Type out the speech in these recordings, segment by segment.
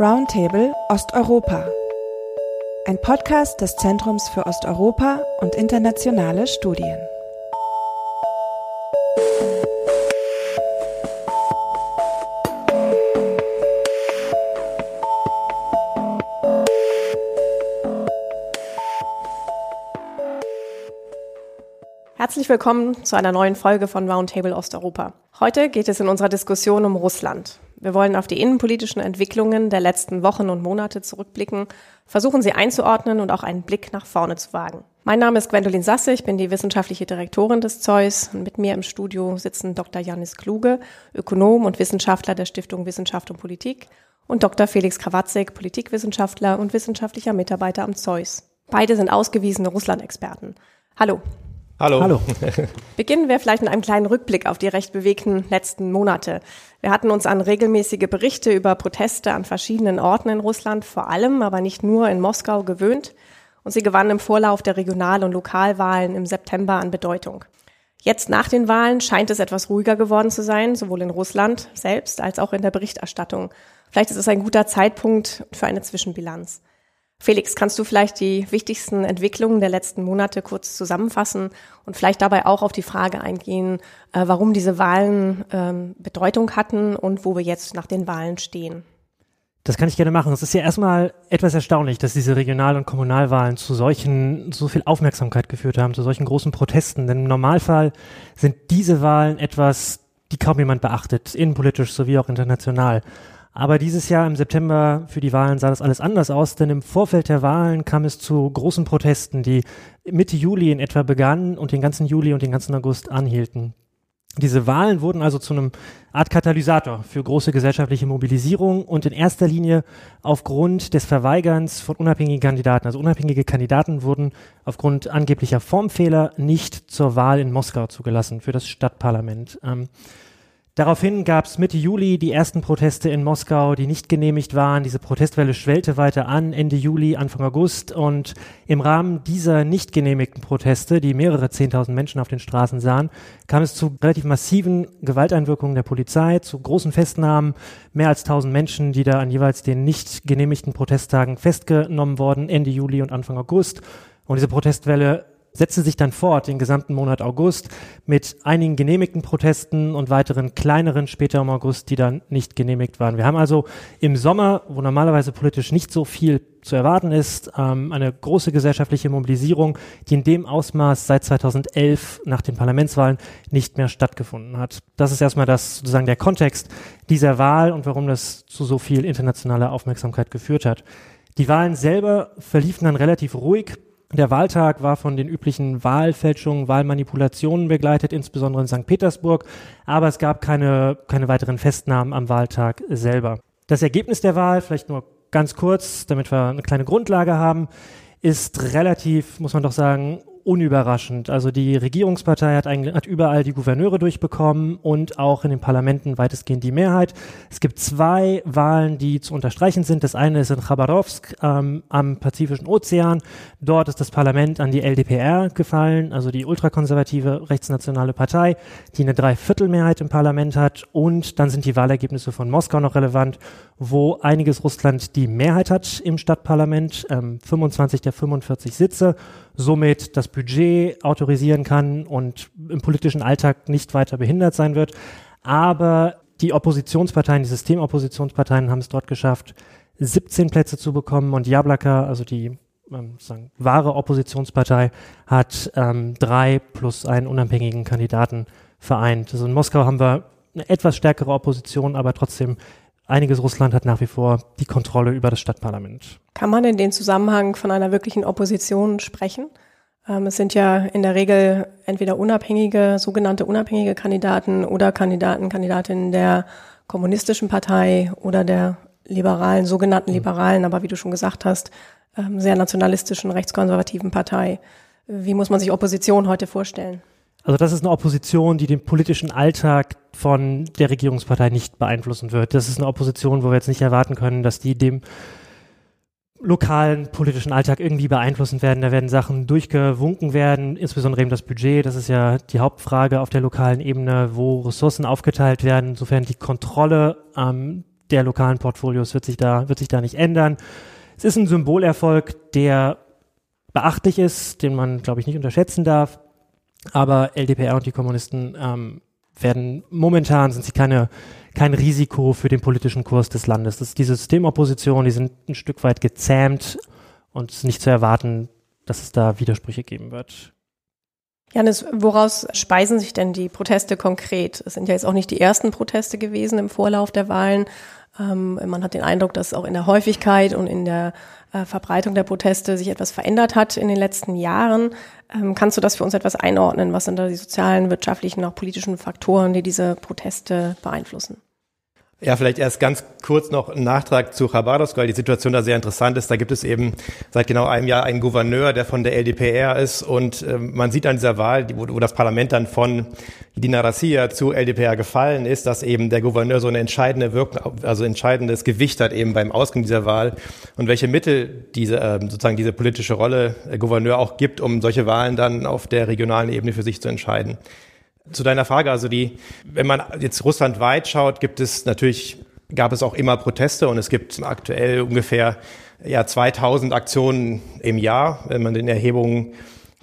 Roundtable Osteuropa. Ein Podcast des Zentrums für Osteuropa und internationale Studien. Herzlich willkommen zu einer neuen Folge von Roundtable Osteuropa. Heute geht es in unserer Diskussion um Russland. Wir wollen auf die innenpolitischen Entwicklungen der letzten Wochen und Monate zurückblicken, versuchen sie einzuordnen und auch einen Blick nach vorne zu wagen. Mein Name ist Gwendolin Sasse, ich bin die wissenschaftliche Direktorin des Zeus und mit mir im Studio sitzen Dr. Janis Kluge, Ökonom und Wissenschaftler der Stiftung Wissenschaft und Politik und Dr. Felix Krawatzek, Politikwissenschaftler und wissenschaftlicher Mitarbeiter am Zeus. Beide sind ausgewiesene Russland-Experten. Hallo. Hallo. Hallo. Beginnen wir vielleicht mit einem kleinen Rückblick auf die recht bewegten letzten Monate. Wir hatten uns an regelmäßige Berichte über Proteste an verschiedenen Orten in Russland, vor allem, aber nicht nur in Moskau gewöhnt. Und sie gewannen im Vorlauf der Regional- und Lokalwahlen im September an Bedeutung. Jetzt nach den Wahlen scheint es etwas ruhiger geworden zu sein, sowohl in Russland selbst als auch in der Berichterstattung. Vielleicht ist es ein guter Zeitpunkt für eine Zwischenbilanz. Felix, kannst du vielleicht die wichtigsten Entwicklungen der letzten Monate kurz zusammenfassen und vielleicht dabei auch auf die Frage eingehen, äh, warum diese Wahlen ähm, Bedeutung hatten und wo wir jetzt nach den Wahlen stehen? Das kann ich gerne machen. Es ist ja erstmal etwas erstaunlich, dass diese Regional- und Kommunalwahlen zu solchen, so viel Aufmerksamkeit geführt haben, zu solchen großen Protesten. Denn im Normalfall sind diese Wahlen etwas, die kaum jemand beachtet, innenpolitisch sowie auch international. Aber dieses Jahr im September für die Wahlen sah das alles anders aus, denn im Vorfeld der Wahlen kam es zu großen Protesten, die Mitte Juli in etwa begannen und den ganzen Juli und den ganzen August anhielten. Diese Wahlen wurden also zu einem Art Katalysator für große gesellschaftliche Mobilisierung und in erster Linie aufgrund des Verweigerns von unabhängigen Kandidaten. Also unabhängige Kandidaten wurden aufgrund angeblicher Formfehler nicht zur Wahl in Moskau zugelassen für das Stadtparlament. Ähm, Daraufhin gab es Mitte Juli die ersten Proteste in Moskau, die nicht genehmigt waren. Diese Protestwelle schwellte weiter an, Ende Juli, Anfang August. Und im Rahmen dieser nicht genehmigten Proteste, die mehrere Zehntausend Menschen auf den Straßen sahen, kam es zu relativ massiven Gewalteinwirkungen der Polizei, zu großen Festnahmen. Mehr als tausend Menschen, die da an jeweils den nicht genehmigten Protesttagen festgenommen wurden, Ende Juli und Anfang August. Und diese Protestwelle setzte sich dann fort den gesamten Monat August mit einigen genehmigten Protesten und weiteren kleineren später im August, die dann nicht genehmigt waren. Wir haben also im Sommer, wo normalerweise politisch nicht so viel zu erwarten ist, ähm, eine große gesellschaftliche Mobilisierung, die in dem Ausmaß seit 2011 nach den Parlamentswahlen nicht mehr stattgefunden hat. Das ist erstmal das sozusagen der Kontext dieser Wahl und warum das zu so viel internationaler Aufmerksamkeit geführt hat. Die Wahlen selber verliefen dann relativ ruhig. Der Wahltag war von den üblichen Wahlfälschungen, Wahlmanipulationen begleitet, insbesondere in St. Petersburg, aber es gab keine, keine weiteren Festnahmen am Wahltag selber. Das Ergebnis der Wahl, vielleicht nur ganz kurz, damit wir eine kleine Grundlage haben, ist relativ, muss man doch sagen, unüberraschend. Also die Regierungspartei hat, eigentlich, hat überall die Gouverneure durchbekommen und auch in den Parlamenten weitestgehend die Mehrheit. Es gibt zwei Wahlen, die zu unterstreichen sind. Das eine ist in Chabarovsk ähm, am Pazifischen Ozean. Dort ist das Parlament an die LDPR gefallen, also die ultrakonservative rechtsnationale Partei, die eine Dreiviertelmehrheit im Parlament hat. Und dann sind die Wahlergebnisse von Moskau noch relevant, wo einiges Russland die Mehrheit hat im Stadtparlament, ähm, 25 der 45 Sitze somit das Budget autorisieren kann und im politischen Alltag nicht weiter behindert sein wird. Aber die Oppositionsparteien, die Systemoppositionsparteien haben es dort geschafft, 17 Plätze zu bekommen und Jablaka, also die ähm, sagen, wahre Oppositionspartei, hat ähm, drei plus einen unabhängigen Kandidaten vereint. Also in Moskau haben wir eine etwas stärkere Opposition, aber trotzdem einiges Russland hat nach wie vor die Kontrolle über das Stadtparlament. Kann man in dem Zusammenhang von einer wirklichen Opposition sprechen? Ähm, es sind ja in der Regel entweder unabhängige, sogenannte unabhängige Kandidaten oder Kandidaten, Kandidatinnen der kommunistischen Partei oder der liberalen, sogenannten mhm. liberalen, aber wie du schon gesagt hast, ähm, sehr nationalistischen, rechtskonservativen Partei. Wie muss man sich Opposition heute vorstellen? Also das ist eine Opposition, die den politischen Alltag von der Regierungspartei nicht beeinflussen wird. Das ist eine Opposition, wo wir jetzt nicht erwarten können, dass die dem lokalen politischen Alltag irgendwie beeinflussen werden. Da werden Sachen durchgewunken werden, insbesondere eben das Budget. Das ist ja die Hauptfrage auf der lokalen Ebene, wo Ressourcen aufgeteilt werden. Insofern die Kontrolle ähm, der lokalen Portfolios wird sich da, wird sich da nicht ändern. Es ist ein Symbolerfolg, der beachtlich ist, den man, glaube ich, nicht unterschätzen darf. Aber LDPR und die Kommunisten ähm, werden momentan sind sie keine kein Risiko für den politischen Kurs des Landes. Das ist die Systemopposition, die sind ein Stück weit gezähmt und es ist nicht zu erwarten, dass es da Widersprüche geben wird. Janis, woraus speisen sich denn die Proteste konkret? Es sind ja jetzt auch nicht die ersten Proteste gewesen im Vorlauf der Wahlen. Ähm, man hat den Eindruck, dass auch in der Häufigkeit und in der äh, Verbreitung der Proteste sich etwas verändert hat in den letzten Jahren. Ähm, kannst du das für uns etwas einordnen? Was sind da die sozialen, wirtschaftlichen, auch politischen Faktoren, die diese Proteste beeinflussen? Ja, vielleicht erst ganz kurz noch ein Nachtrag zu Chabarovsk, weil die Situation da sehr interessant ist. Da gibt es eben seit genau einem Jahr einen Gouverneur, der von der LDPR ist. Und äh, man sieht an dieser Wahl, wo, wo das Parlament dann von Dina Rassia zu LDPR gefallen ist, dass eben der Gouverneur so eine entscheidende Wirkung, also entscheidendes Gewicht hat eben beim Ausgang dieser Wahl und welche Mittel diese äh, sozusagen diese politische Rolle äh, Gouverneur auch gibt, um solche Wahlen dann auf der regionalen Ebene für sich zu entscheiden. Zu deiner Frage, also die, wenn man jetzt russlandweit schaut, gibt es natürlich, gab es auch immer Proteste und es gibt aktuell ungefähr ja 2000 Aktionen im Jahr, wenn man den Erhebungen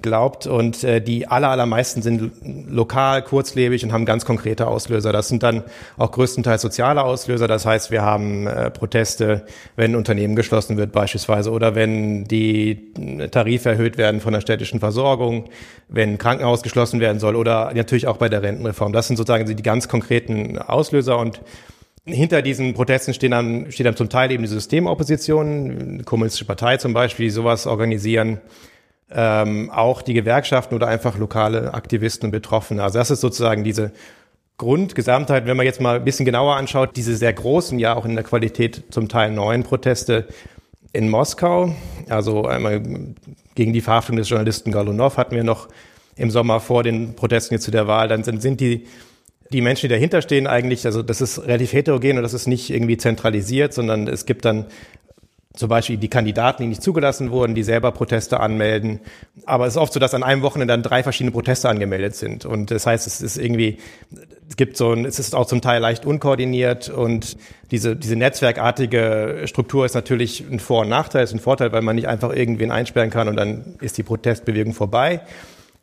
glaubt. Und äh, die aller, allermeisten sind lokal, kurzlebig und haben ganz konkrete Auslöser. Das sind dann auch größtenteils soziale Auslöser. Das heißt, wir haben äh, Proteste, wenn ein Unternehmen geschlossen wird beispielsweise oder wenn die Tarife erhöht werden von der städtischen Versorgung, wenn ein Krankenhaus geschlossen werden soll oder natürlich auch bei der Rentenreform. Das sind sozusagen die ganz konkreten Auslöser und hinter diesen Protesten stehen dann, steht dann zum Teil eben die Systemopposition, die Kommunistische Partei zum Beispiel, die sowas organisieren ähm, auch die Gewerkschaften oder einfach lokale Aktivisten und Betroffene. Also das ist sozusagen diese Grundgesamtheit, wenn man jetzt mal ein bisschen genauer anschaut, diese sehr großen, ja auch in der Qualität zum Teil neuen Proteste in Moskau, also einmal gegen die Verhaftung des Journalisten Golunov hatten wir noch im Sommer vor den Protesten jetzt zu der Wahl, dann sind, sind die die Menschen, die dahinter stehen, eigentlich, also das ist relativ heterogen und das ist nicht irgendwie zentralisiert, sondern es gibt dann zum Beispiel die Kandidaten, die nicht zugelassen wurden, die selber Proteste anmelden. Aber es ist oft so, dass an einem Wochenende dann drei verschiedene Proteste angemeldet sind. Und das heißt, es ist irgendwie, es gibt so ein, es ist auch zum Teil leicht unkoordiniert und diese, diese netzwerkartige Struktur ist natürlich ein Vor- und Nachteil, ist ein Vorteil, weil man nicht einfach irgendwen einsperren kann und dann ist die Protestbewegung vorbei.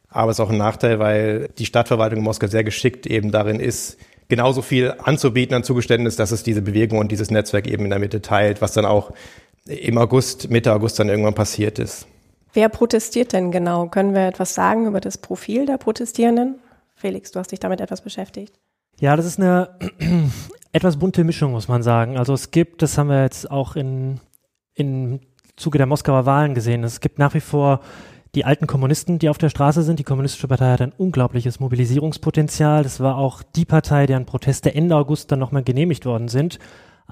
Aber es ist auch ein Nachteil, weil die Stadtverwaltung in Moskau sehr geschickt eben darin ist, genauso viel anzubieten an Zugeständnis, dass es diese Bewegung und dieses Netzwerk eben in der Mitte teilt, was dann auch im August, Mitte August dann irgendwann passiert ist. Wer protestiert denn genau? Können wir etwas sagen über das Profil der Protestierenden? Felix, du hast dich damit etwas beschäftigt. Ja, das ist eine etwas bunte Mischung, muss man sagen. Also es gibt, das haben wir jetzt auch in, im Zuge der Moskauer Wahlen gesehen, es gibt nach wie vor die alten Kommunisten, die auf der Straße sind. Die Kommunistische Partei hat ein unglaubliches Mobilisierungspotenzial. Das war auch die Partei, deren Proteste Ende August dann nochmal genehmigt worden sind.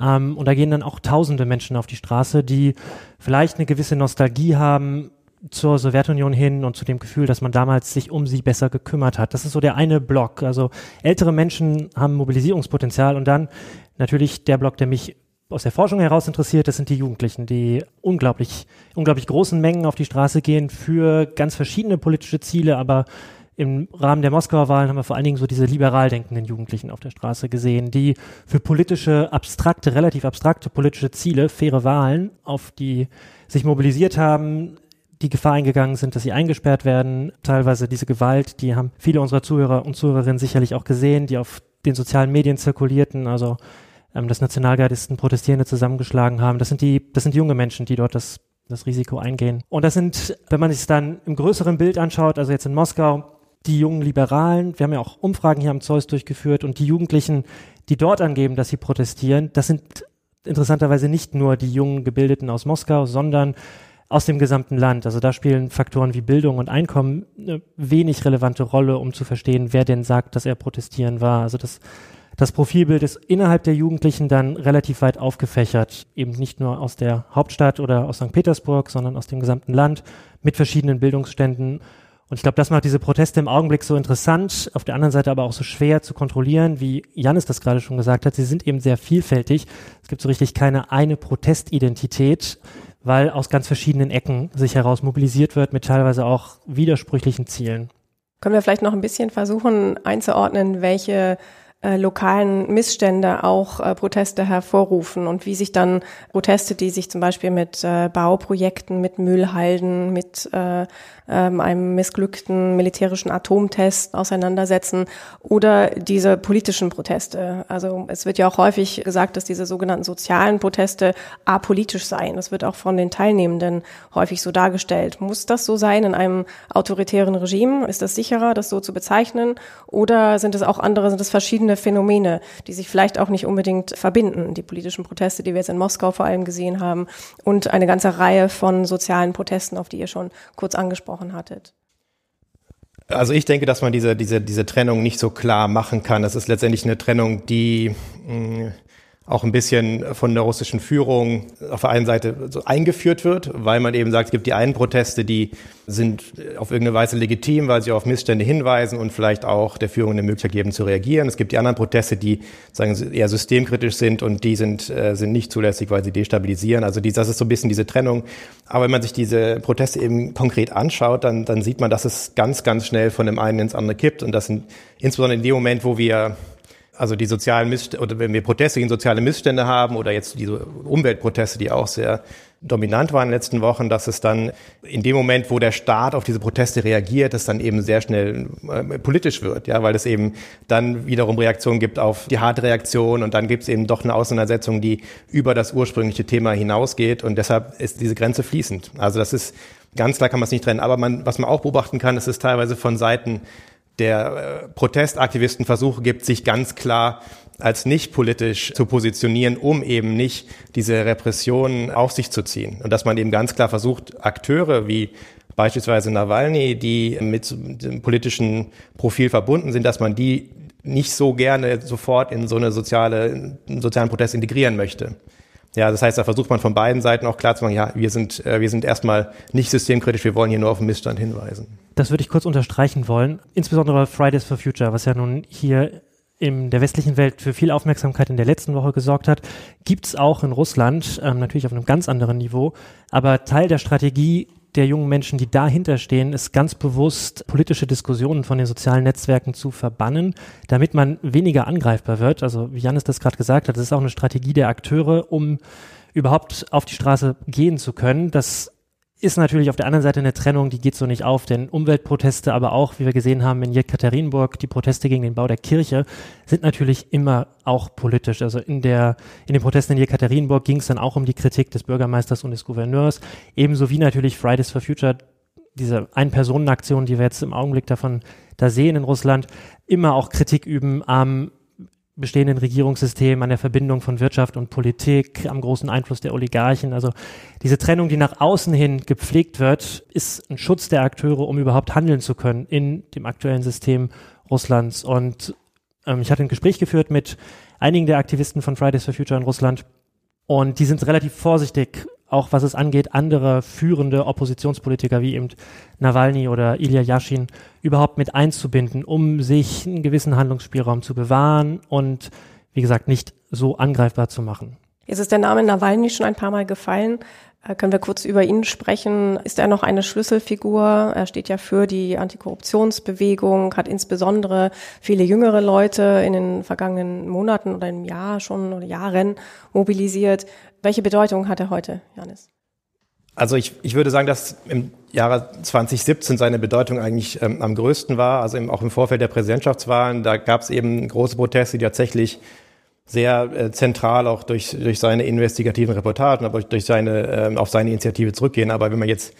Ähm, und da gehen dann auch tausende Menschen auf die Straße, die vielleicht eine gewisse Nostalgie haben zur Sowjetunion hin und zu dem Gefühl, dass man damals sich um sie besser gekümmert hat. Das ist so der eine Block. Also ältere Menschen haben Mobilisierungspotenzial und dann natürlich der Block, der mich aus der Forschung heraus interessiert, das sind die Jugendlichen, die unglaublich, unglaublich großen Mengen auf die Straße gehen für ganz verschiedene politische Ziele, aber im Rahmen der Moskauer Wahlen haben wir vor allen Dingen so diese liberal denkenden Jugendlichen auf der Straße gesehen, die für politische, abstrakte, relativ abstrakte politische Ziele, faire Wahlen, auf die sich mobilisiert haben, die Gefahr eingegangen sind, dass sie eingesperrt werden. Teilweise diese Gewalt, die haben viele unserer Zuhörer und Zuhörerinnen sicherlich auch gesehen, die auf den sozialen Medien zirkulierten, also ähm, dass Nationalgardisten Protestierende zusammengeschlagen haben. Das sind die, das sind junge Menschen, die dort das das Risiko eingehen. Und das sind, wenn man sich dann im größeren Bild anschaut, also jetzt in Moskau, die jungen Liberalen, wir haben ja auch Umfragen hier am Zeus durchgeführt und die Jugendlichen, die dort angeben, dass sie protestieren, das sind interessanterweise nicht nur die jungen Gebildeten aus Moskau, sondern aus dem gesamten Land. Also da spielen Faktoren wie Bildung und Einkommen eine wenig relevante Rolle, um zu verstehen, wer denn sagt, dass er protestieren war. Also das, das Profilbild ist innerhalb der Jugendlichen dann relativ weit aufgefächert, eben nicht nur aus der Hauptstadt oder aus St. Petersburg, sondern aus dem gesamten Land mit verschiedenen Bildungsständen und ich glaube, das macht diese Proteste im Augenblick so interessant, auf der anderen Seite aber auch so schwer zu kontrollieren, wie Janis das gerade schon gesagt hat. Sie sind eben sehr vielfältig. Es gibt so richtig keine eine Protestidentität, weil aus ganz verschiedenen Ecken sich heraus mobilisiert wird mit teilweise auch widersprüchlichen Zielen. Können wir vielleicht noch ein bisschen versuchen einzuordnen, welche äh, lokalen Missstände auch äh, Proteste hervorrufen und wie sich dann Proteste, die sich zum Beispiel mit äh, Bauprojekten, mit Müllhalden, mit äh, ähm, einem missglückten militärischen Atomtest auseinandersetzen oder diese politischen Proteste. Also es wird ja auch häufig gesagt, dass diese sogenannten sozialen Proteste apolitisch seien. Das wird auch von den Teilnehmenden häufig so dargestellt. Muss das so sein in einem autoritären Regime? Ist das sicherer, das so zu bezeichnen? Oder sind es auch andere, sind es verschiedene Phänomene, die sich vielleicht auch nicht unbedingt verbinden? Die politischen Proteste, die wir jetzt in Moskau vor allem gesehen haben und eine ganze Reihe von sozialen Protesten, auf die ihr schon kurz angesprochen angesprochen hattet? Also ich denke, dass man diese, diese, diese Trennung nicht so klar machen kann. Das ist letztendlich eine Trennung, die mh, mm, auch ein bisschen von der russischen Führung auf der einen Seite so eingeführt wird, weil man eben sagt, es gibt die einen Proteste, die sind auf irgendeine Weise legitim, weil sie auf Missstände hinweisen und vielleicht auch der Führung eine Möglichkeit geben zu reagieren. Es gibt die anderen Proteste, die sagen eher systemkritisch sind und die sind äh, sind nicht zulässig, weil sie destabilisieren. Also die, das ist so ein bisschen diese Trennung. Aber wenn man sich diese Proteste eben konkret anschaut, dann dann sieht man, dass es ganz ganz schnell von dem einen ins andere kippt und das sind insbesondere in dem Moment, wo wir also die sozialen Missstände, oder wenn wir Proteste gegen soziale Missstände haben oder jetzt diese Umweltproteste, die auch sehr dominant waren in den letzten Wochen, dass es dann in dem Moment, wo der Staat auf diese Proteste reagiert, es dann eben sehr schnell äh, politisch wird, ja, weil es eben dann wiederum Reaktionen gibt auf die harte Reaktion und dann gibt es eben doch eine Auseinandersetzung, die über das ursprüngliche Thema hinausgeht und deshalb ist diese Grenze fließend. Also das ist ganz klar kann man es nicht trennen, aber man, was man auch beobachten kann, ist es teilweise von Seiten der äh, Protestaktivisten Versuche gibt, sich ganz klar als nicht politisch zu positionieren, um eben nicht diese Repressionen auf sich zu ziehen. Und dass man eben ganz klar versucht, Akteure wie beispielsweise Nawalny, die mit dem politischen Profil verbunden sind, dass man die nicht so gerne sofort in so eine soziale, einen sozialen Protest integrieren möchte. Ja, das heißt, da versucht man von beiden Seiten auch klar zu machen, ja, wir sind, äh, wir sind erstmal nicht systemkritisch, wir wollen hier nur auf den Missstand hinweisen. Das würde ich kurz unterstreichen wollen, insbesondere Fridays for Future, was ja nun hier in der westlichen Welt für viel Aufmerksamkeit in der letzten Woche gesorgt hat, gibt's auch in Russland, ähm, natürlich auf einem ganz anderen Niveau, aber Teil der Strategie der jungen Menschen, die dahinter stehen, ist ganz bewusst, politische Diskussionen von den sozialen Netzwerken zu verbannen, damit man weniger angreifbar wird. Also wie Janis das gerade gesagt hat, das ist auch eine Strategie der Akteure, um überhaupt auf die Straße gehen zu können. Das ist natürlich auf der anderen Seite eine Trennung, die geht so nicht auf, denn Umweltproteste, aber auch, wie wir gesehen haben in Jekaterinburg, die Proteste gegen den Bau der Kirche sind natürlich immer auch politisch. Also in der, in den Protesten in Jekaterinburg ging es dann auch um die Kritik des Bürgermeisters und des Gouverneurs, ebenso wie natürlich Fridays for Future, diese Ein-Personen-Aktion, die wir jetzt im Augenblick davon da sehen in Russland, immer auch Kritik üben am bestehenden Regierungssystem, an der Verbindung von Wirtschaft und Politik, am großen Einfluss der Oligarchen. Also diese Trennung, die nach außen hin gepflegt wird, ist ein Schutz der Akteure, um überhaupt handeln zu können in dem aktuellen System Russlands. Und ähm, ich hatte ein Gespräch geführt mit einigen der Aktivisten von Fridays for Future in Russland und die sind relativ vorsichtig, auch was es angeht, andere führende Oppositionspolitiker wie eben Nawalny oder Ilya Yashin überhaupt mit einzubinden, um sich einen gewissen Handlungsspielraum zu bewahren und, wie gesagt, nicht so angreifbar zu machen. Jetzt ist der Name Nawalny schon ein paar Mal gefallen. Äh, können wir kurz über ihn sprechen? Ist er noch eine Schlüsselfigur? Er steht ja für die Antikorruptionsbewegung, hat insbesondere viele jüngere Leute in den vergangenen Monaten oder im Jahr schon oder Jahren mobilisiert. Welche Bedeutung hat er heute, Janis? Also ich, ich würde sagen, dass im Jahre 2017 seine Bedeutung eigentlich ähm, am größten war. Also im, auch im Vorfeld der Präsidentschaftswahlen, da gab es eben große Proteste, die tatsächlich sehr äh, zentral auch durch, durch seine investigativen Reportagen, aber durch seine, äh, auf seine Initiative zurückgehen. Aber wenn man jetzt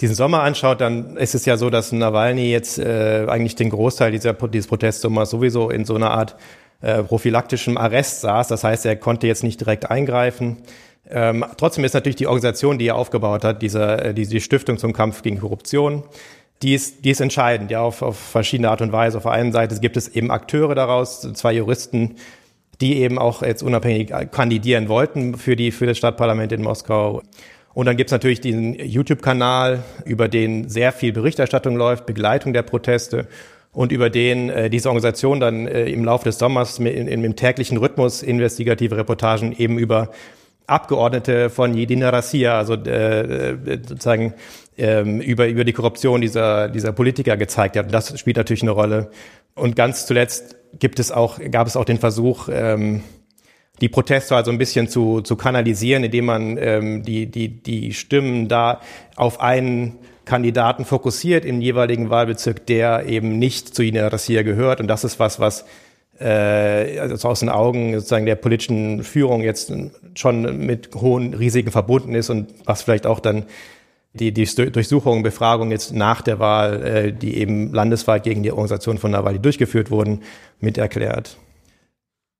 diesen Sommer anschaut, dann ist es ja so, dass Nawalny jetzt äh, eigentlich den Großteil dieser, dieses Protestsommers sowieso in so einer Art äh, prophylaktischem Arrest saß. Das heißt, er konnte jetzt nicht direkt eingreifen. Ähm, trotzdem ist natürlich die Organisation, die er aufgebaut hat, diese, äh, die, die Stiftung zum Kampf gegen Korruption, die ist, die ist entscheidend, ja, auf, auf verschiedene Art und Weise. Auf der einen Seite gibt es eben Akteure daraus, zwei Juristen, die eben auch jetzt unabhängig kandidieren wollten für die, für das Stadtparlament in Moskau. Und dann gibt's natürlich diesen YouTube-Kanal, über den sehr viel Berichterstattung läuft, Begleitung der Proteste und über den äh, diese Organisation dann äh, im Laufe des Sommers mit, in, im täglichen Rhythmus investigative Reportagen eben über Abgeordnete von Jedina Rassia, also äh, äh, sozusagen ähm, über, über die Korruption dieser, dieser Politiker gezeigt hat. Und das spielt natürlich eine Rolle. Und ganz zuletzt gibt es auch, gab es auch den Versuch, ähm, die Proteste also ein bisschen zu, zu kanalisieren, indem man ähm, die, die, die Stimmen da auf einen Kandidaten fokussiert im jeweiligen Wahlbezirk, der eben nicht zu ihnen Rassia gehört. Und das ist was, was äh, also aus den Augen sozusagen der politischen Führung jetzt schon mit hohen Risiken verbunden ist und was vielleicht auch dann die, die Durchsuchungen, Befragungen jetzt nach der Wahl, äh, die eben landesweit gegen die Organisation von Nawalny durchgeführt wurden, mit erklärt.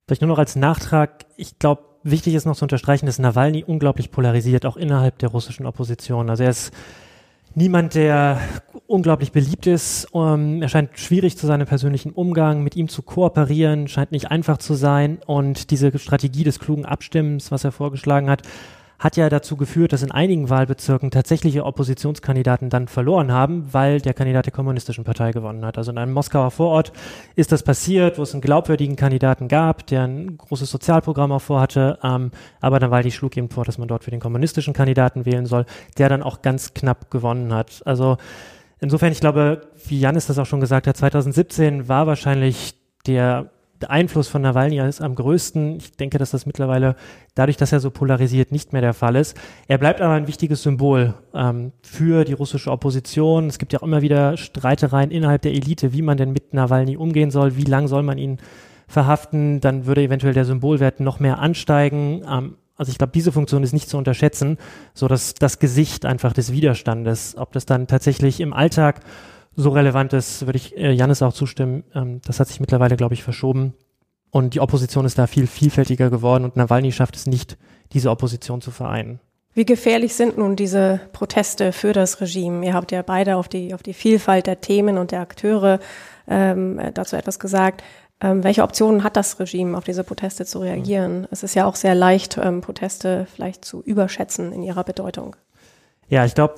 Vielleicht nur noch als Nachtrag, ich glaube, wichtig ist noch zu unterstreichen, dass Nawalny unglaublich polarisiert, auch innerhalb der russischen Opposition. Also er ist niemand, der unglaublich beliebt ist. Um, er scheint schwierig zu sein im persönlichen Umgang, mit ihm zu kooperieren, scheint nicht einfach zu sein. Und diese Strategie des klugen Abstimmens, was er vorgeschlagen hat, hat ja dazu geführt, dass in einigen Wahlbezirken tatsächliche Oppositionskandidaten dann verloren haben, weil der Kandidat der kommunistischen Partei gewonnen hat. Also in einem Moskauer Vorort ist das passiert, wo es einen glaubwürdigen Kandidaten gab, der ein großes Sozialprogramm auch vorhatte, ähm, aber dann Nawalny schlug eben vor, dass man dort für den kommunistischen Kandidaten wählen soll, der dann auch ganz knapp gewonnen hat. Also insofern, ich glaube, wie Janis das auch schon gesagt hat, 2017 war wahrscheinlich der der Einfluss von Nawalny ist am größten. Ich denke, dass das mittlerweile dadurch, dass er so polarisiert, nicht mehr der Fall ist. Er bleibt aber ein wichtiges Symbol ähm, für die russische Opposition. Es gibt ja auch immer wieder Streitereien innerhalb der Elite, wie man denn mit Nawalny umgehen soll, wie lang soll man ihn verhaften. Dann würde eventuell der Symbolwert noch mehr ansteigen. Ähm, also ich glaube, diese Funktion ist nicht zu unterschätzen, so dass das Gesicht einfach des Widerstandes, ob das dann tatsächlich im Alltag so relevant ist, würde ich äh, Janis auch zustimmen. Ähm, das hat sich mittlerweile, glaube ich, verschoben. Und die Opposition ist da viel vielfältiger geworden und Nawalny schafft es nicht, diese Opposition zu vereinen. Wie gefährlich sind nun diese Proteste für das Regime? Ihr habt ja beide auf die, auf die Vielfalt der Themen und der Akteure ähm, dazu etwas gesagt. Ähm, welche Optionen hat das Regime, auf diese Proteste zu reagieren? Mhm. Es ist ja auch sehr leicht, ähm, Proteste vielleicht zu überschätzen in ihrer Bedeutung. Ja, ich glaube,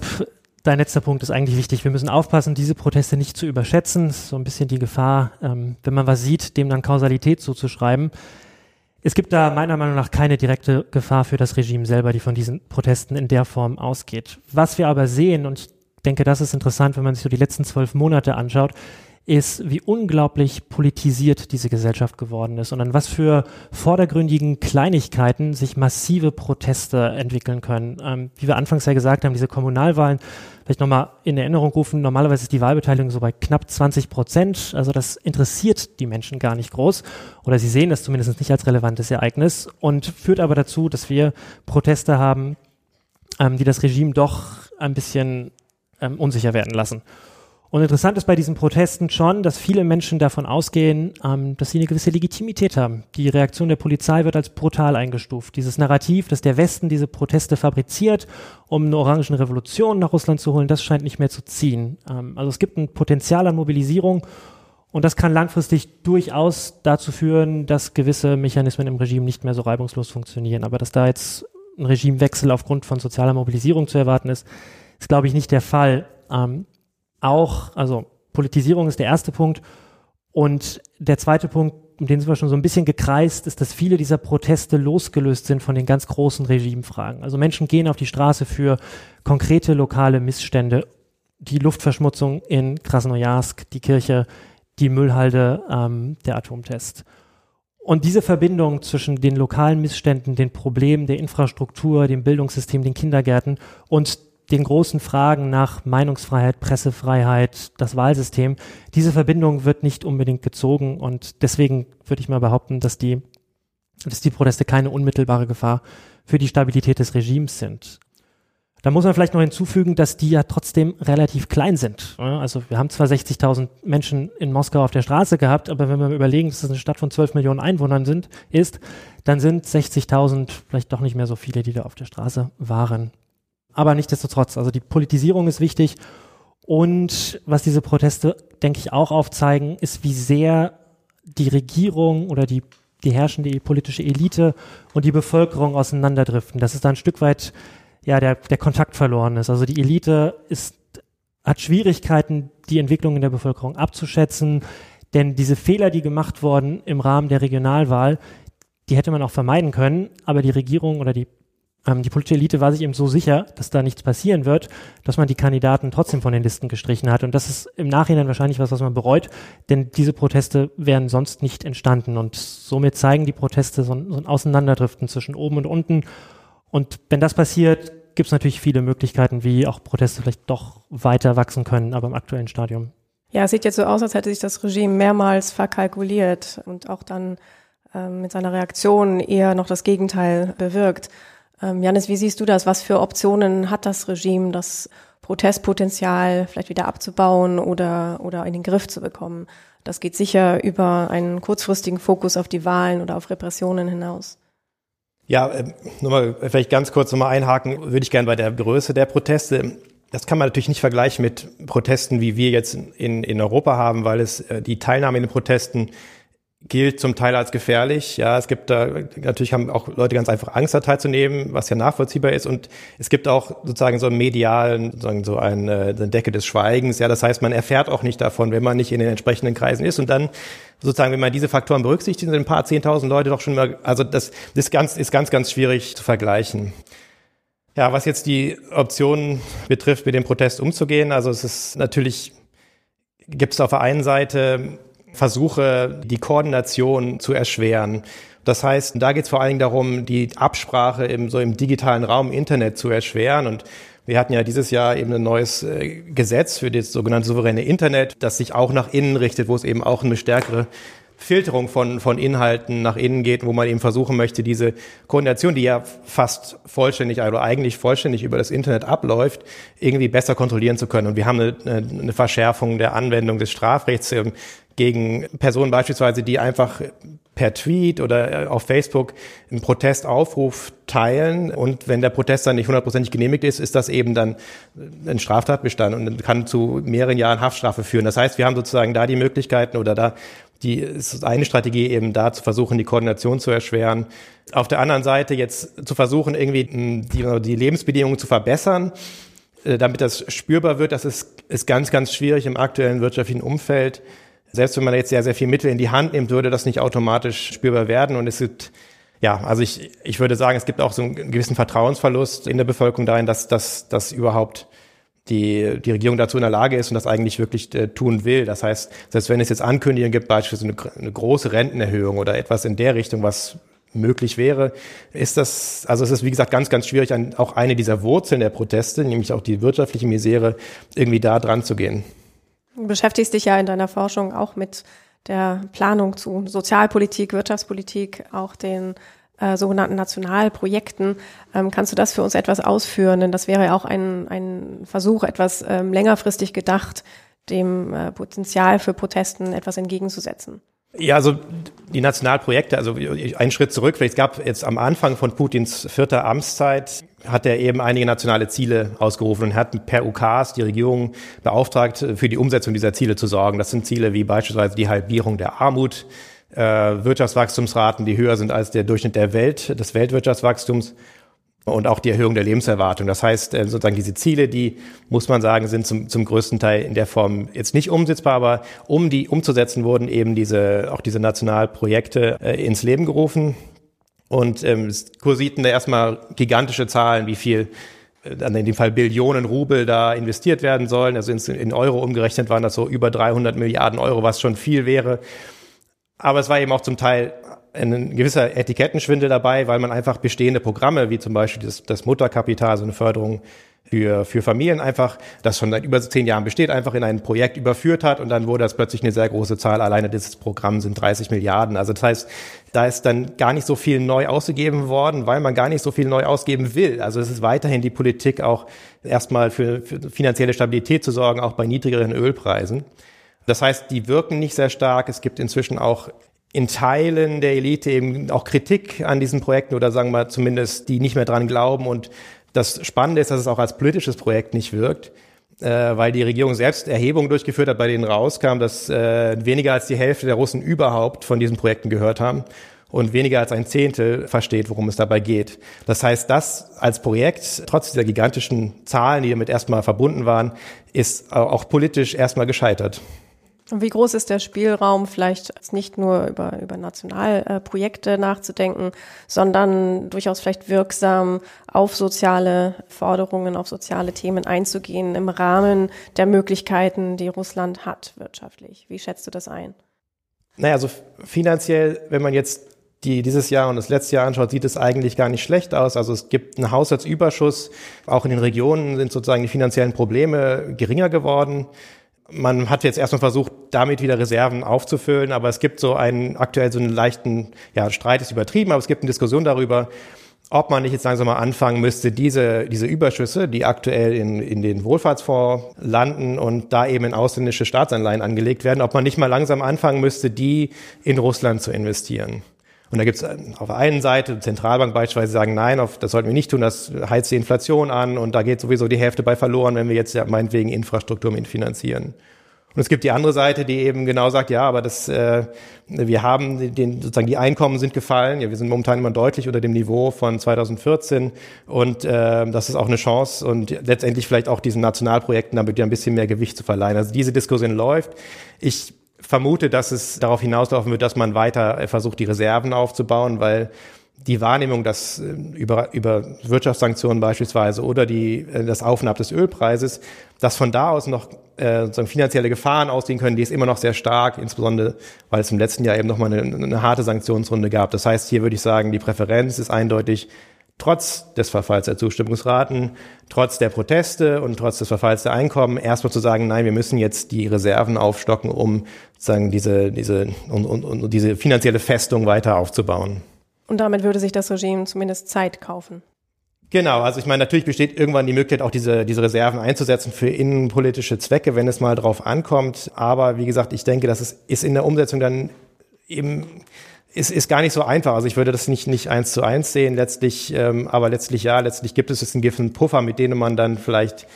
dein letzter Punkt ist eigentlich wichtig. Wir müssen aufpassen, diese Proteste nicht zu überschätzen. so ein bisschen die Gefahr, ähm, wenn man was sieht, dem dann Kausalität zuzuschreiben. Es gibt da meiner Meinung nach keine direkte Gefahr für das Regime selber, die von diesen Protesten in der Form ausgeht. Was wir aber sehen, und ich denke, das ist interessant, wenn man sich so die letzten zwölf Monate anschaut, ist, wie unglaublich politisiert diese Gesellschaft geworden ist und an was für vordergründigen Kleinigkeiten sich massive Proteste entwickeln können. Ähm, wie wir anfangs ja gesagt haben, diese Kommunalwahlen, vielleicht nochmal in Erinnerung rufen, normalerweise ist die Wahlbeteiligung so bei knapp 20 Prozent, also das interessiert die Menschen gar nicht groß oder sie sehen es zumindest nicht als relevantes Ereignis und führt aber dazu, dass wir Proteste haben, ähm, die das Regime doch ein bisschen ähm, unsicher werden lassen. Und interessant ist bei diesen Protesten schon, dass viele Menschen davon ausgehen, ähm, dass sie eine gewisse Legitimität haben. Die Reaktion der Polizei wird als brutal eingestuft. Dieses Narrativ, dass der Westen diese Proteste fabriziert, um eine orangen Revolution nach Russland zu holen, das scheint nicht mehr zu ziehen. Ähm, also es gibt ein Potenzial an Mobilisierung und das kann langfristig durchaus dazu führen, dass gewisse Mechanismen im Regime nicht mehr so reibungslos funktionieren. Aber dass da jetzt ein Regimewechsel aufgrund von sozialer Mobilisierung zu erwarten ist, ist, glaube ich, nicht der Fall. Ähm, auch, also Politisierung ist der erste Punkt. Und der zweite Punkt, um den sind wir schon so ein bisschen gekreist, ist, dass viele dieser Proteste losgelöst sind von den ganz großen Regimefragen. Also Menschen gehen auf die Straße für konkrete lokale Missstände. Die Luftverschmutzung in Krasnojarsk, die Kirche, die Müllhalde, ähm, der Atomtest. Und diese Verbindung zwischen den lokalen Missständen, den Problemen der Infrastruktur, dem Bildungssystem, den Kindergärten und den großen Fragen nach Meinungsfreiheit, Pressefreiheit, das Wahlsystem, diese Verbindung wird nicht unbedingt gezogen und deswegen würde ich mal behaupten, dass die, dass die Proteste keine unmittelbare Gefahr für die Stabilität des Regimes sind. Da muss man vielleicht noch hinzufügen, dass die ja trotzdem relativ klein sind. Also wir haben zwar 60.000 Menschen in Moskau auf der Straße gehabt, aber wenn wir überlegen, dass es eine Stadt von 12 Millionen Einwohnern sind, ist, dann sind 60.000 vielleicht doch nicht mehr so viele, die da auf der Straße waren aber nichtsdestotrotz, also die Politisierung ist wichtig. Und was diese Proteste, denke ich, auch aufzeigen, ist, wie sehr die Regierung oder die, die herrschende politische Elite und die Bevölkerung auseinanderdriften. Dass es da ein Stück weit ja, der, der Kontakt verloren ist. Also die Elite ist, hat Schwierigkeiten, die Entwicklung in der Bevölkerung abzuschätzen. Denn diese Fehler, die gemacht wurden im Rahmen der Regionalwahl, die hätte man auch vermeiden können, aber die Regierung oder die ähm, die politische Elite war sich eben so sicher, dass da nichts passieren wird, dass man die Kandidaten trotzdem von den Listen gestrichen hat. Und das ist im Nachhinein wahrscheinlich was, was man bereut, denn diese Proteste wären sonst nicht entstanden. Und somit zeigen die Proteste so ein, so ein Auseinanderdriften zwischen oben und unten. Und wenn das passiert, gibt es natürlich viele Möglichkeiten, wie auch Proteste vielleicht doch weiter wachsen können, aber im aktuellen Stadium. Ja, es sieht jetzt so aus, als hätte sich das Regime mehrmals verkalkuliert und auch dann ähm, mit seiner Reaktion eher noch das Gegenteil bewirkt. Ähm, Janis, wie siehst du das? Was für Optionen hat das Regime, das Protestpotenzial vielleicht wieder abzubauen oder, oder in den Griff zu bekommen? Das geht sicher über einen kurzfristigen Fokus auf die Wahlen oder auf Repressionen hinaus. Ja, äh, nochmal vielleicht ganz kurz nochmal einhaken, würde ich gerne bei der Größe der Proteste. Das kann man natürlich nicht vergleichen mit Protesten, wie wir jetzt in, in Europa haben, weil es äh, die Teilnahme in den Protesten gilt zum Teil als gefährlich. Ja, es gibt da, natürlich haben auch Leute ganz einfach Angst, da teilzunehmen, was ja nachvollziehbar ist. Und es gibt auch sozusagen so einen medialen, sozusagen so eine, eine Decke des Schweigens. Ja, das heißt, man erfährt auch nicht davon, wenn man nicht in den entsprechenden Kreisen ist. Und dann sozusagen, wenn man diese Faktoren berücksichtigt, sind ein paar zehntausend Leute doch schon mal, also das, das ist ganz, ist ganz, ganz schwierig zu vergleichen. Ja, was jetzt die Optionen betrifft, mit dem Protest umzugehen, also es ist natürlich, gibt es auf der einen Seite Versuche, die Koordination zu erschweren. Das heißt, da geht es vor allen Dingen darum, die Absprache im, so im digitalen Raum Internet zu erschweren. Und wir hatten ja dieses Jahr eben ein neues äh, Gesetz für das sogenannte souveräne Internet, das sich auch nach innen richtet, wo es eben auch eine stärkere Filterung von, von Inhalten nach innen geht, wo man eben versuchen möchte, diese Koordination, die ja fast vollständig, also eigentlich vollständig über das Internet abläuft, irgendwie besser kontrollieren zu können. Und wir haben eine, eine Verschärfung der Anwendung des Strafrechts gegen Personen beispielsweise, die einfach per Tweet oder äh, auf Facebook einen Protestaufruf teilen und wenn der Protest dann nicht hundertprozentig genehmigt ist, ist das eben dann ein Straftatbestand und kann zu mehreren Jahren Haftstrafe führen. Das heißt, wir haben sozusagen da die Möglichkeiten oder da die ist eine Strategie eben da zu versuchen, die Koordination zu erschweren. Auf der anderen Seite jetzt zu versuchen, irgendwie die, die Lebensbedingungen zu verbessern, äh, damit das spürbar wird, das ist, ist ganz, ganz schwierig im aktuellen wirtschaftlichen Umfeld selbst wenn man jetzt sehr, sehr viel Mittel in die Hand nimmt, würde das nicht automatisch spürbar werden. Und es gibt, ja, also ich, ich würde sagen, es gibt auch so einen gewissen Vertrauensverlust in der Bevölkerung dahin, dass, dass, dass überhaupt die, die Regierung dazu in der Lage ist und das eigentlich wirklich äh, tun will. Das heißt, selbst wenn es jetzt Ankündigungen gibt, beispielsweise eine, eine große Rentenerhöhung oder etwas in der Richtung, was möglich wäre, ist das, also es ist wie gesagt ganz, ganz schwierig, auch eine dieser Wurzeln der Proteste, nämlich auch die wirtschaftliche Misere, irgendwie da dran zu gehen. Du beschäftigst dich ja in deiner Forschung auch mit der Planung zu Sozialpolitik, Wirtschaftspolitik, auch den äh, sogenannten Nationalprojekten. Ähm, kannst du das für uns etwas ausführen? Denn das wäre ja auch ein, ein Versuch, etwas ähm, längerfristig gedacht, dem äh, Potenzial für Protesten etwas entgegenzusetzen. Ja, also die Nationalprojekte, also ein Schritt zurück, vielleicht gab jetzt am Anfang von Putins vierter Amtszeit, hat er eben einige nationale Ziele ausgerufen und hat per UKs die Regierung beauftragt, für die Umsetzung dieser Ziele zu sorgen. Das sind Ziele wie beispielsweise die Halbierung der Armut, äh, Wirtschaftswachstumsraten, die höher sind als der Durchschnitt der Welt, des Weltwirtschaftswachstums und auch die Erhöhung der Lebenserwartung. Das heißt, äh, sozusagen diese Ziele, die muss man sagen, sind zum, zum größten Teil in der Form jetzt nicht umsetzbar, aber um die umzusetzen, wurden eben diese auch diese Nationalprojekte äh, ins Leben gerufen. Und ähm, es kursierten da erstmal gigantische Zahlen, wie viel äh, in dem Fall Billionen Rubel da investiert werden sollen. Also in Euro umgerechnet waren das so über 300 Milliarden Euro, was schon viel wäre. Aber es war eben auch zum Teil ein gewisser Etikettenschwindel dabei, weil man einfach bestehende Programme, wie zum Beispiel das, das Mutterkapital, so eine Förderung für, für Familien einfach, das schon seit über zehn Jahren besteht, einfach in ein Projekt überführt hat und dann wurde das plötzlich eine sehr große Zahl. Alleine dieses Programm sind 30 Milliarden. Also das heißt, da ist dann gar nicht so viel neu ausgegeben worden, weil man gar nicht so viel neu ausgeben will. Also es ist weiterhin die Politik auch erstmal für, für finanzielle Stabilität zu sorgen, auch bei niedrigeren Ölpreisen. Das heißt, die wirken nicht sehr stark. Es gibt inzwischen auch in Teilen der Elite eben auch Kritik an diesen Projekten oder sagen wir zumindest, die nicht mehr dran glauben. Und das Spannende ist, dass es auch als politisches Projekt nicht wirkt, äh, weil die Regierung selbst Erhebungen durchgeführt hat, bei denen rauskam, dass äh, weniger als die Hälfte der Russen überhaupt von diesen Projekten gehört haben und weniger als ein Zehntel versteht, worum es dabei geht. Das heißt, das als Projekt, trotz dieser gigantischen Zahlen, die damit erstmal verbunden waren, ist auch politisch erstmal gescheitert. Und wie groß ist der Spielraum, vielleicht nicht nur über, über Nationalprojekte nachzudenken, sondern durchaus vielleicht wirksam auf soziale Forderungen, auf soziale Themen einzugehen im Rahmen der Möglichkeiten, die Russland hat wirtschaftlich? Wie schätzt du das ein? Naja, also finanziell, wenn man jetzt die dieses Jahr und das letzte Jahr anschaut, sieht es eigentlich gar nicht schlecht aus. Also es gibt einen Haushaltsüberschuss. Auch in den Regionen sind sozusagen die finanziellen Probleme geringer geworden. Man hat jetzt erstmal versucht, damit wieder Reserven aufzufüllen, aber es gibt so einen, aktuell so einen leichten, ja, Streit ist übertrieben, aber es gibt eine Diskussion darüber, ob man nicht jetzt langsam mal anfangen müsste, diese, diese Überschüsse, die aktuell in, in den Wohlfahrtsfonds landen und da eben in ausländische Staatsanleihen angelegt werden, ob man nicht mal langsam anfangen müsste, die in Russland zu investieren. Und da gibt es äh, auf der einen Seite Zentralbank beispielsweise sagen, nein, auf, das sollten wir nicht tun, das heizt die Inflation an und da geht sowieso die Hälfte bei verloren, wenn wir jetzt ja meinetwegen Infrastruktur mitfinanzieren. Und es gibt die andere Seite, die eben genau sagt, ja, aber das, äh, wir haben den, sozusagen die Einkommen sind gefallen, ja, wir sind momentan immer deutlich unter dem Niveau von 2014 und äh, das ist auch eine Chance und letztendlich vielleicht auch diesen Nationalprojekten damit wieder ein bisschen mehr Gewicht zu verleihen. Also diese Diskussion läuft. Ich vermute, dass es darauf hinauslaufen wird, dass man weiter versucht, die Reserven aufzubauen, weil die Wahrnehmung, dass äh, über, über Wirtschaftssanktionen beispielsweise oder die, äh, das Auf und Ab des Ölpreises, dass von da aus noch äh, finanzielle Gefahren ausgehen können, die ist immer noch sehr stark, insbesondere weil es im letzten Jahr eben nochmal eine, eine harte Sanktionsrunde gab. Das heißt, hier würde ich sagen, die Präferenz ist eindeutig trotz des Verfalls der Zustimmungsraten, trotz der Proteste und trotz des Verfalls der Einkommen erstmal zu sagen, nein, wir müssen jetzt die Reserven aufstocken, um sagen diese diese und, und, und diese finanzielle Festung weiter aufzubauen. Und damit würde sich das Regime zumindest Zeit kaufen. Genau, also ich meine, natürlich besteht irgendwann die Möglichkeit, auch diese, diese Reserven einzusetzen für innenpolitische Zwecke, wenn es mal drauf ankommt. Aber wie gesagt, ich denke, das ist, ist in der Umsetzung dann eben ist, ist gar nicht so einfach. Also ich würde das nicht, nicht eins zu eins sehen letztlich, ähm, aber letztlich ja, letztlich gibt es jetzt einen gewissen Puffer, mit denen man dann vielleicht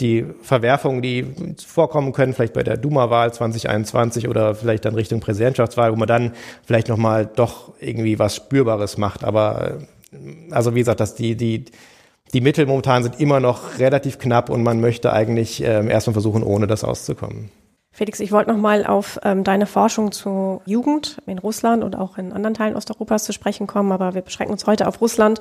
die Verwerfungen, die vorkommen können, vielleicht bei der Duma-Wahl 2021 oder vielleicht dann Richtung Präsidentschaftswahl, wo man dann vielleicht nochmal doch irgendwie was Spürbares macht. Aber äh, also wie gesagt, dass die, die, die Mittel momentan sind immer noch relativ knapp und man möchte eigentlich äh, erstmal versuchen, ohne das auszukommen. Felix, ich wollte noch mal auf ähm, deine Forschung zur Jugend in Russland und auch in anderen Teilen Osteuropas zu sprechen kommen, aber wir beschränken uns heute auf Russland.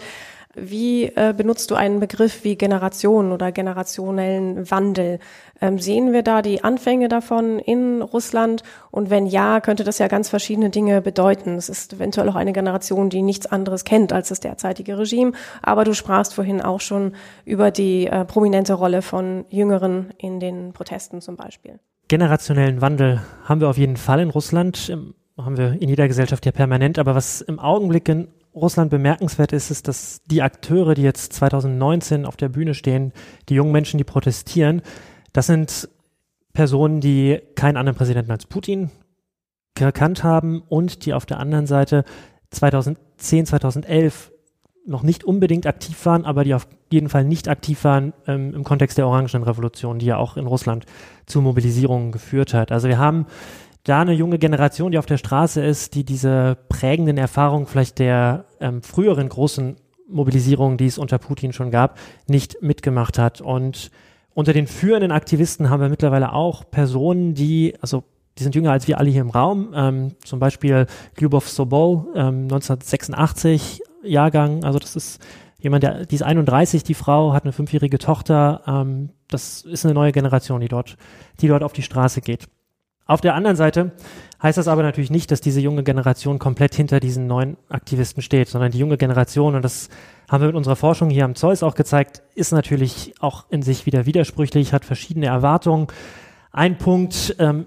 Wie äh, benutzt du einen Begriff wie Generation oder generationellen Wandel? Ähm, sehen wir da die Anfänge davon in Russland? Und wenn ja, könnte das ja ganz verschiedene Dinge bedeuten. Es ist eventuell auch eine Generation, die nichts anderes kennt als das derzeitige Regime. Aber du sprachst vorhin auch schon über die äh, prominente Rolle von Jüngeren in den Protesten zum Beispiel generationellen Wandel haben wir auf jeden Fall in Russland, haben wir in jeder Gesellschaft ja permanent, aber was im Augenblick in Russland bemerkenswert ist, ist, dass die Akteure, die jetzt 2019 auf der Bühne stehen, die jungen Menschen, die protestieren, das sind Personen, die keinen anderen Präsidenten als Putin gekannt haben und die auf der anderen Seite 2010, 2011 noch nicht unbedingt aktiv waren, aber die auf jeden Fall nicht aktiv waren ähm, im Kontext der Orangenen Revolution, die ja auch in Russland zu Mobilisierungen geführt hat. Also wir haben da eine junge Generation, die auf der Straße ist, die diese prägenden Erfahrungen vielleicht der ähm, früheren großen Mobilisierungen, die es unter Putin schon gab, nicht mitgemacht hat. Und unter den führenden Aktivisten haben wir mittlerweile auch Personen, die, also die sind jünger als wir alle hier im Raum, ähm, zum Beispiel Lyubov Sobol, ähm, 1986 Jahrgang, also das ist jemand, der, die ist 31, die Frau, hat eine fünfjährige Tochter, ähm, das ist eine neue Generation, die dort, die dort auf die Straße geht. Auf der anderen Seite heißt das aber natürlich nicht, dass diese junge Generation komplett hinter diesen neuen Aktivisten steht, sondern die junge Generation, und das haben wir mit unserer Forschung hier am Zeus auch gezeigt, ist natürlich auch in sich wieder widersprüchlich, hat verschiedene Erwartungen. Ein Punkt, ähm,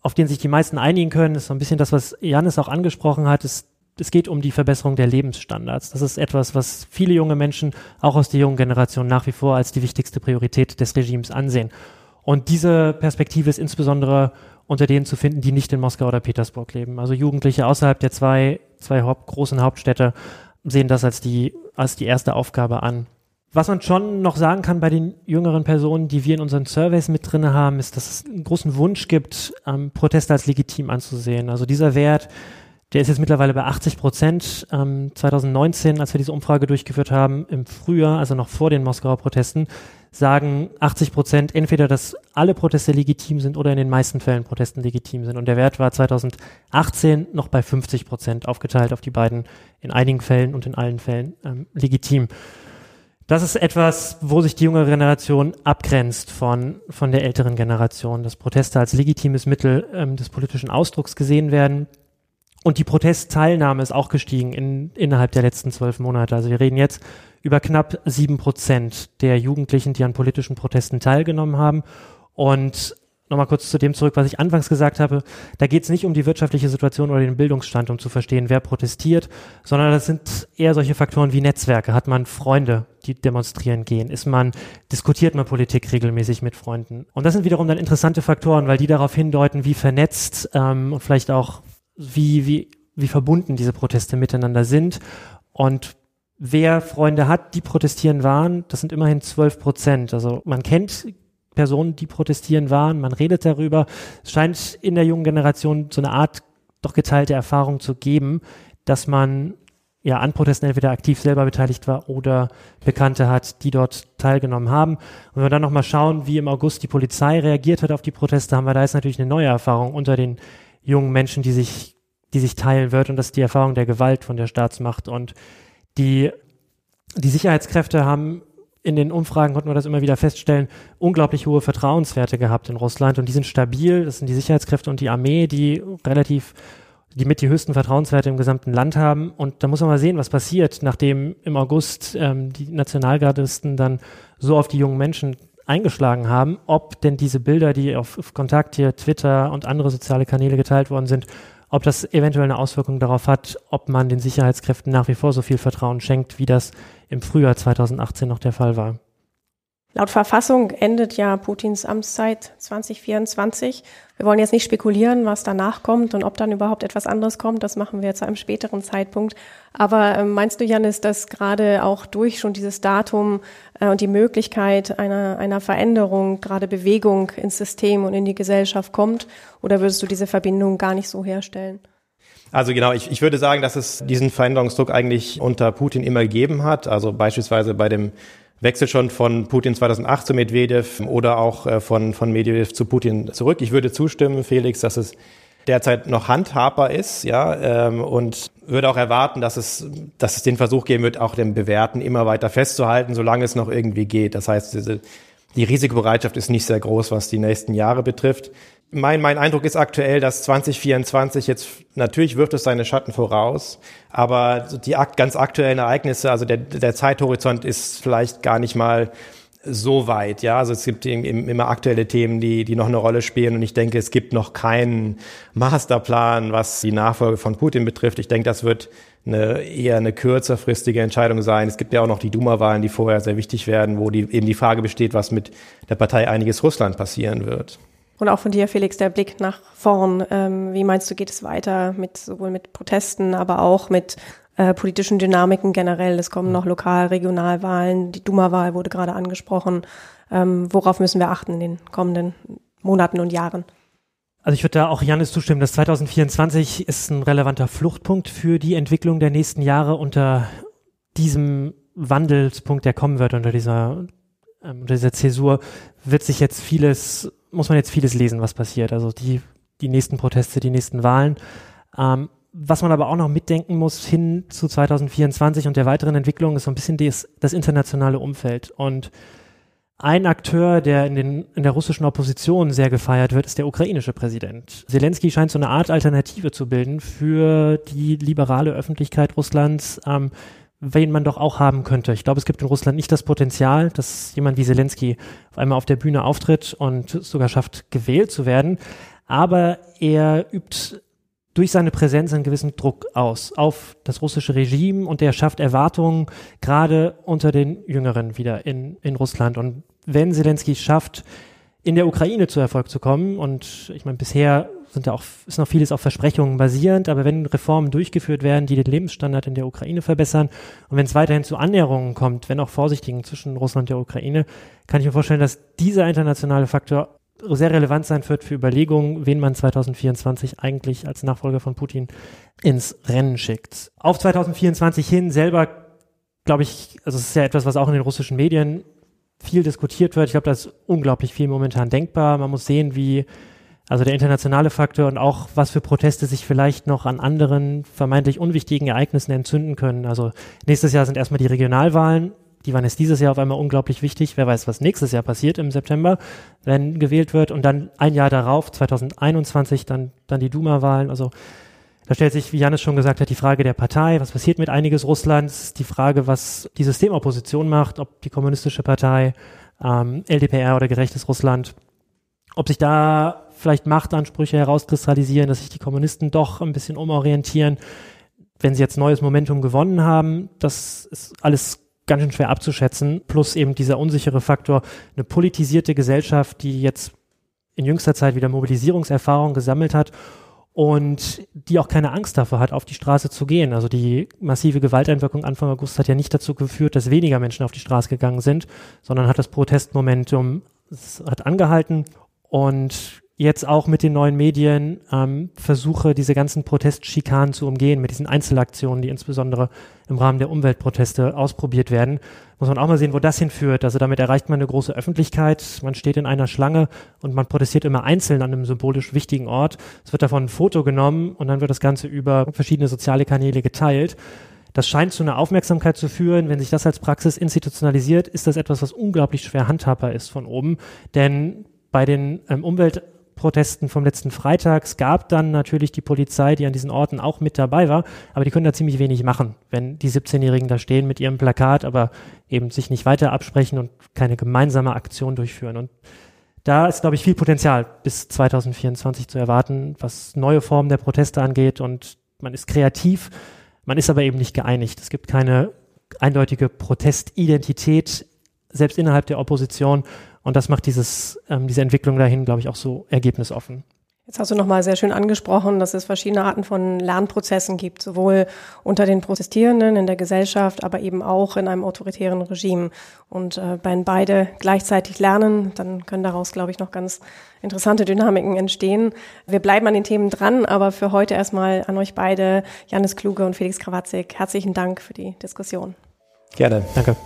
auf den sich die meisten einigen können, ist so ein bisschen das, was Janis auch angesprochen hat, ist es geht um die Verbesserung der Lebensstandards. Das ist etwas, was viele junge Menschen, auch aus der jungen Generation, nach wie vor als die wichtigste Priorität des Regimes ansehen. Und diese Perspektive ist insbesondere unter denen zu finden, die nicht in Moskau oder Petersburg leben. Also Jugendliche außerhalb der zwei, zwei Haupt, großen Hauptstädte sehen das als die, als die erste Aufgabe an. Was man schon noch sagen kann bei den jüngeren Personen, die wir in unseren Surveys mit drin haben, ist, dass es einen großen Wunsch gibt, ähm, Proteste als legitim anzusehen. Also dieser Wert, Der ist jetzt mittlerweile bei 80 Prozent. Ähm, 2019, als wir diese Umfrage durchgeführt haben, im Frühjahr, also noch vor den Moskauer Protesten, sagen 80 Prozent entweder, dass alle Proteste legitim sind oder in den meisten Fällen Protesten legitim sind. Und der Wert war 2018 noch bei 50 Prozent aufgeteilt auf die beiden in einigen Fällen und in allen Fällen ähm, legitim. Das ist etwas, wo sich die jüngere Generation abgrenzt von, von der älteren Generation, dass Proteste als legitimes Mittel ähm, des politischen Ausdrucks gesehen werden. Und die Protestteilnahme ist auch gestiegen in, innerhalb der letzten zwölf Monate. Also wir reden jetzt über knapp sieben Prozent der Jugendlichen, die an politischen Protesten teilgenommen haben. Und nochmal kurz zu dem zurück, was ich anfangs gesagt habe. Da geht es nicht um die wirtschaftliche Situation oder den Bildungsstand, um zu verstehen, wer protestiert, sondern das sind eher solche Faktoren wie Netzwerke. Hat man Freunde, die demonstrieren gehen? Ist man, diskutiert man Politik regelmäßig mit Freunden? Und das sind wiederum dann interessante Faktoren, weil die darauf hindeuten, wie vernetzt ähm, und vielleicht auch wie, wie, wie verbunden diese Proteste miteinander sind. Und wer Freunde hat, die protestieren waren, das sind immerhin 12 Prozent. Also man kennt Personen, die protestieren waren. Man redet darüber. Es scheint in der jungen Generation so eine Art doch geteilte Erfahrung zu geben, dass man ja an Protesten entweder aktiv selber beteiligt war oder Bekannte hat, die dort teilgenommen haben. Und wenn wir dann nochmal schauen, wie im August die Polizei reagiert hat auf die Proteste, haben wir da jetzt natürlich eine neue Erfahrung unter den jungen Menschen, die sich, die sich teilen wird. Und das ist die Erfahrung der Gewalt von der Staatsmacht. Und die, die Sicherheitskräfte haben in den Umfragen konnten wir das immer wieder feststellen, unglaublich hohe Vertrauenswerte gehabt in Russland und die sind stabil. Das sind die Sicherheitskräfte und die Armee, die relativ, die mit die höchsten Vertrauenswerte im gesamten Land haben. Und da muss man mal sehen, was passiert, nachdem im August ähm, die Nationalgardisten dann so auf die jungen Menschen eingeschlagen haben, ob denn diese Bilder, die auf, Kontakt hier, Twitter und andere soziale Kanäle geteilt worden sind, ob das eventuell eine Auswirkung darauf hat, ob man den Sicherheitskräften nach wie vor so viel Vertrauen schenkt, wie das im Frühjahr 2018 noch der Fall war. Laut Verfassung endet ja Putins Amtszeit 2024. Wir wollen jetzt nicht spekulieren, was danach kommt und ob dann überhaupt etwas anderes kommt. Das machen wir zu einem späteren Zeitpunkt. Aber äh, meinst du, Janis, dass gerade auch durch schon dieses Datum äh, und die Möglichkeit einer, einer Veränderung, gerade Bewegung ins System und in die Gesellschaft kommt? Oder würdest du diese Verbindung gar nicht so herstellen? Also genau, ich, ich würde sagen, dass es diesen Veränderungsdruck eigentlich unter Putin immer gegeben hat. Also beispielsweise bei dem Wechsel schon von Putin 2008 zu Medvedev oder auch äh, von, von Medvedev zu Putin zurück. Ich würde zustimmen, Felix, dass es derzeit noch handhabbar ist, ja, ähm, und würde auch erwarten, dass es, dass es den Versuch geben wird, auch den Bewerten immer weiter festzuhalten, solange es noch irgendwie geht. Das heißt, diese, die Risikobereitschaft ist nicht sehr groß, was die nächsten Jahre betrifft mein, mein Eindruck ist aktuell, dass 2024 jetzt, natürlich wirft es seine Schatten voraus, aber die ganz aktuellen Ereignisse, also der, der Zeithorizont ist vielleicht gar nicht mal so weit, ja. Also es gibt immer aktuelle Themen, die, die noch eine Rolle spielen und ich denke, es gibt noch keinen Masterplan, was die Nachfolge von Putin betrifft. Ich denke, das wird eine eher eine kürzerfristige Entscheidung sein. Es gibt ja auch noch die Duma-Wahlen, die vorher sehr wichtig werden, wo die, eben die Frage besteht, was mit der Partei Einiges Russland passieren wird. Und auch von dir, Felix, der Blick nach vorn. Ähm, wie meinst du, geht es weiter mit sowohl mit Protesten, aber auch mit äh, politischen Dynamiken generell? Es kommen noch Lokal-, Regionalwahlen, die Duma-Wahl wurde gerade angesprochen. Ähm, worauf müssen wir achten in den kommenden Monaten und Jahren? Also ich würde da auch Janis zustimmen, dass 2024 ist ein relevanter Fluchtpunkt für die Entwicklung der nächsten Jahre unter diesem Wandelspunkt, der kommen wird, unter dieser, ähm, unter dieser Zäsur, wird sich jetzt vieles muss man jetzt vieles lesen, was passiert. Also die, die nächsten Proteste, die nächsten Wahlen. Ähm, was man aber auch noch mitdenken muss hin zu 2024 und der weiteren Entwicklung ist so ein bisschen des, das internationale Umfeld. Und ein Akteur, der in, den, in der russischen Opposition sehr gefeiert wird, ist der ukrainische Präsident. Zelensky scheint so eine Art Alternative zu bilden für die liberale Öffentlichkeit Russlands, ähm, wen man doch auch haben könnte. Ich glaube, es gibt in Russland nicht das Potenzial, dass jemand wie Zelensky auf einmal auf der Bühne auftritt und sogar schafft, gewählt zu werden. Aber er übt durch seine Präsenz einen gewissen Druck aus auf das russische Regime und er schafft Erwartungen gerade unter den Jüngeren wieder in, in Russland. Und wenn Zelensky schafft, in der Ukraine zu Erfolg zu kommen, und ich meine, bisher sind da auch, ist noch vieles auf Versprechungen basierend, aber wenn Reformen durchgeführt werden, die den Lebensstandard in der Ukraine verbessern und wenn es weiterhin zu Annäherungen kommt, wenn auch vorsichtigen zwischen Russland und der Ukraine, kann ich mir vorstellen, dass dieser internationale Faktor sehr relevant sein wird für Überlegungen, wen man 2024 eigentlich als Nachfolger von Putin ins Rennen schickt. Auf 2024 hin selber, glaube ich, also es ist ja etwas, was auch in den russischen Medien viel diskutiert wird. Ich glaube, da ist unglaublich viel momentan denkbar. Man muss sehen, wie also der internationale Faktor und auch was für Proteste sich vielleicht noch an anderen vermeintlich unwichtigen Ereignissen entzünden können. Also nächstes Jahr sind erstmal die Regionalwahlen. Die waren jetzt dieses Jahr auf einmal unglaublich wichtig. Wer weiß, was nächstes Jahr passiert im September, wenn gewählt wird. Und dann ein Jahr darauf, 2021, dann, dann die Duma-Wahlen. Also da stellt sich, wie Janis schon gesagt hat, die Frage der Partei. Was passiert mit einiges Russlands? Die Frage, was die Systemopposition macht, ob die kommunistische Partei, ähm, LDPR oder gerechtes Russland, ob sich da vielleicht Machtansprüche herauskristallisieren, dass sich die Kommunisten doch ein bisschen umorientieren, wenn sie jetzt neues Momentum gewonnen haben. Das ist alles ganz schön schwer abzuschätzen. Plus eben dieser unsichere Faktor, eine politisierte Gesellschaft, die jetzt in jüngster Zeit wieder Mobilisierungserfahrung gesammelt hat und die auch keine Angst davor hat, auf die Straße zu gehen. Also die massive Gewalteinwirkung Anfang August hat ja nicht dazu geführt, dass weniger Menschen auf die Straße gegangen sind, sondern hat das Protestmomentum hat angehalten und jetzt auch mit den neuen Medien ähm, versuche, diese ganzen Protestschikanen zu umgehen, mit diesen Einzelaktionen, die insbesondere im Rahmen der Umweltproteste ausprobiert werden. Muss man auch mal sehen, wo das hinführt. Also damit erreicht man eine große Öffentlichkeit, man steht in einer Schlange und man protestiert immer einzeln an einem symbolisch wichtigen Ort. Es wird davon ein Foto genommen und dann wird das Ganze über verschiedene soziale Kanäle geteilt. Das scheint zu einer Aufmerksamkeit zu führen. Wenn sich das als Praxis institutionalisiert, ist das etwas, was unglaublich schwer handhabbar ist von oben. Denn bei den ähm, Umwelt Protesten vom letzten Freitag. Es gab dann natürlich die Polizei, die an diesen Orten auch mit dabei war, aber die können da ziemlich wenig machen, wenn die 17-Jährigen da stehen mit ihrem Plakat, aber eben sich nicht weiter absprechen und keine gemeinsame Aktion durchführen. Und da ist, glaube ich, viel Potenzial bis 2024 zu erwarten, was neue Formen der Proteste angeht. Und man ist kreativ, man ist aber eben nicht geeinigt. Es gibt keine eindeutige Protestidentität, selbst innerhalb der Opposition. Und das macht dieses, ähm, diese Entwicklung dahin, glaube ich, auch so ergebnisoffen. Jetzt hast du nochmal sehr schön angesprochen, dass es verschiedene Arten von Lernprozessen gibt, sowohl unter den Protestierenden in der Gesellschaft, aber eben auch in einem autoritären Regime. Und äh, wenn beide gleichzeitig lernen, dann können daraus, glaube ich, noch ganz interessante Dynamiken entstehen. Wir bleiben an den Themen dran, aber für heute erstmal an euch beide, Janis Kluge und Felix Krawatzig, herzlichen Dank für die Diskussion. Gerne. Danke.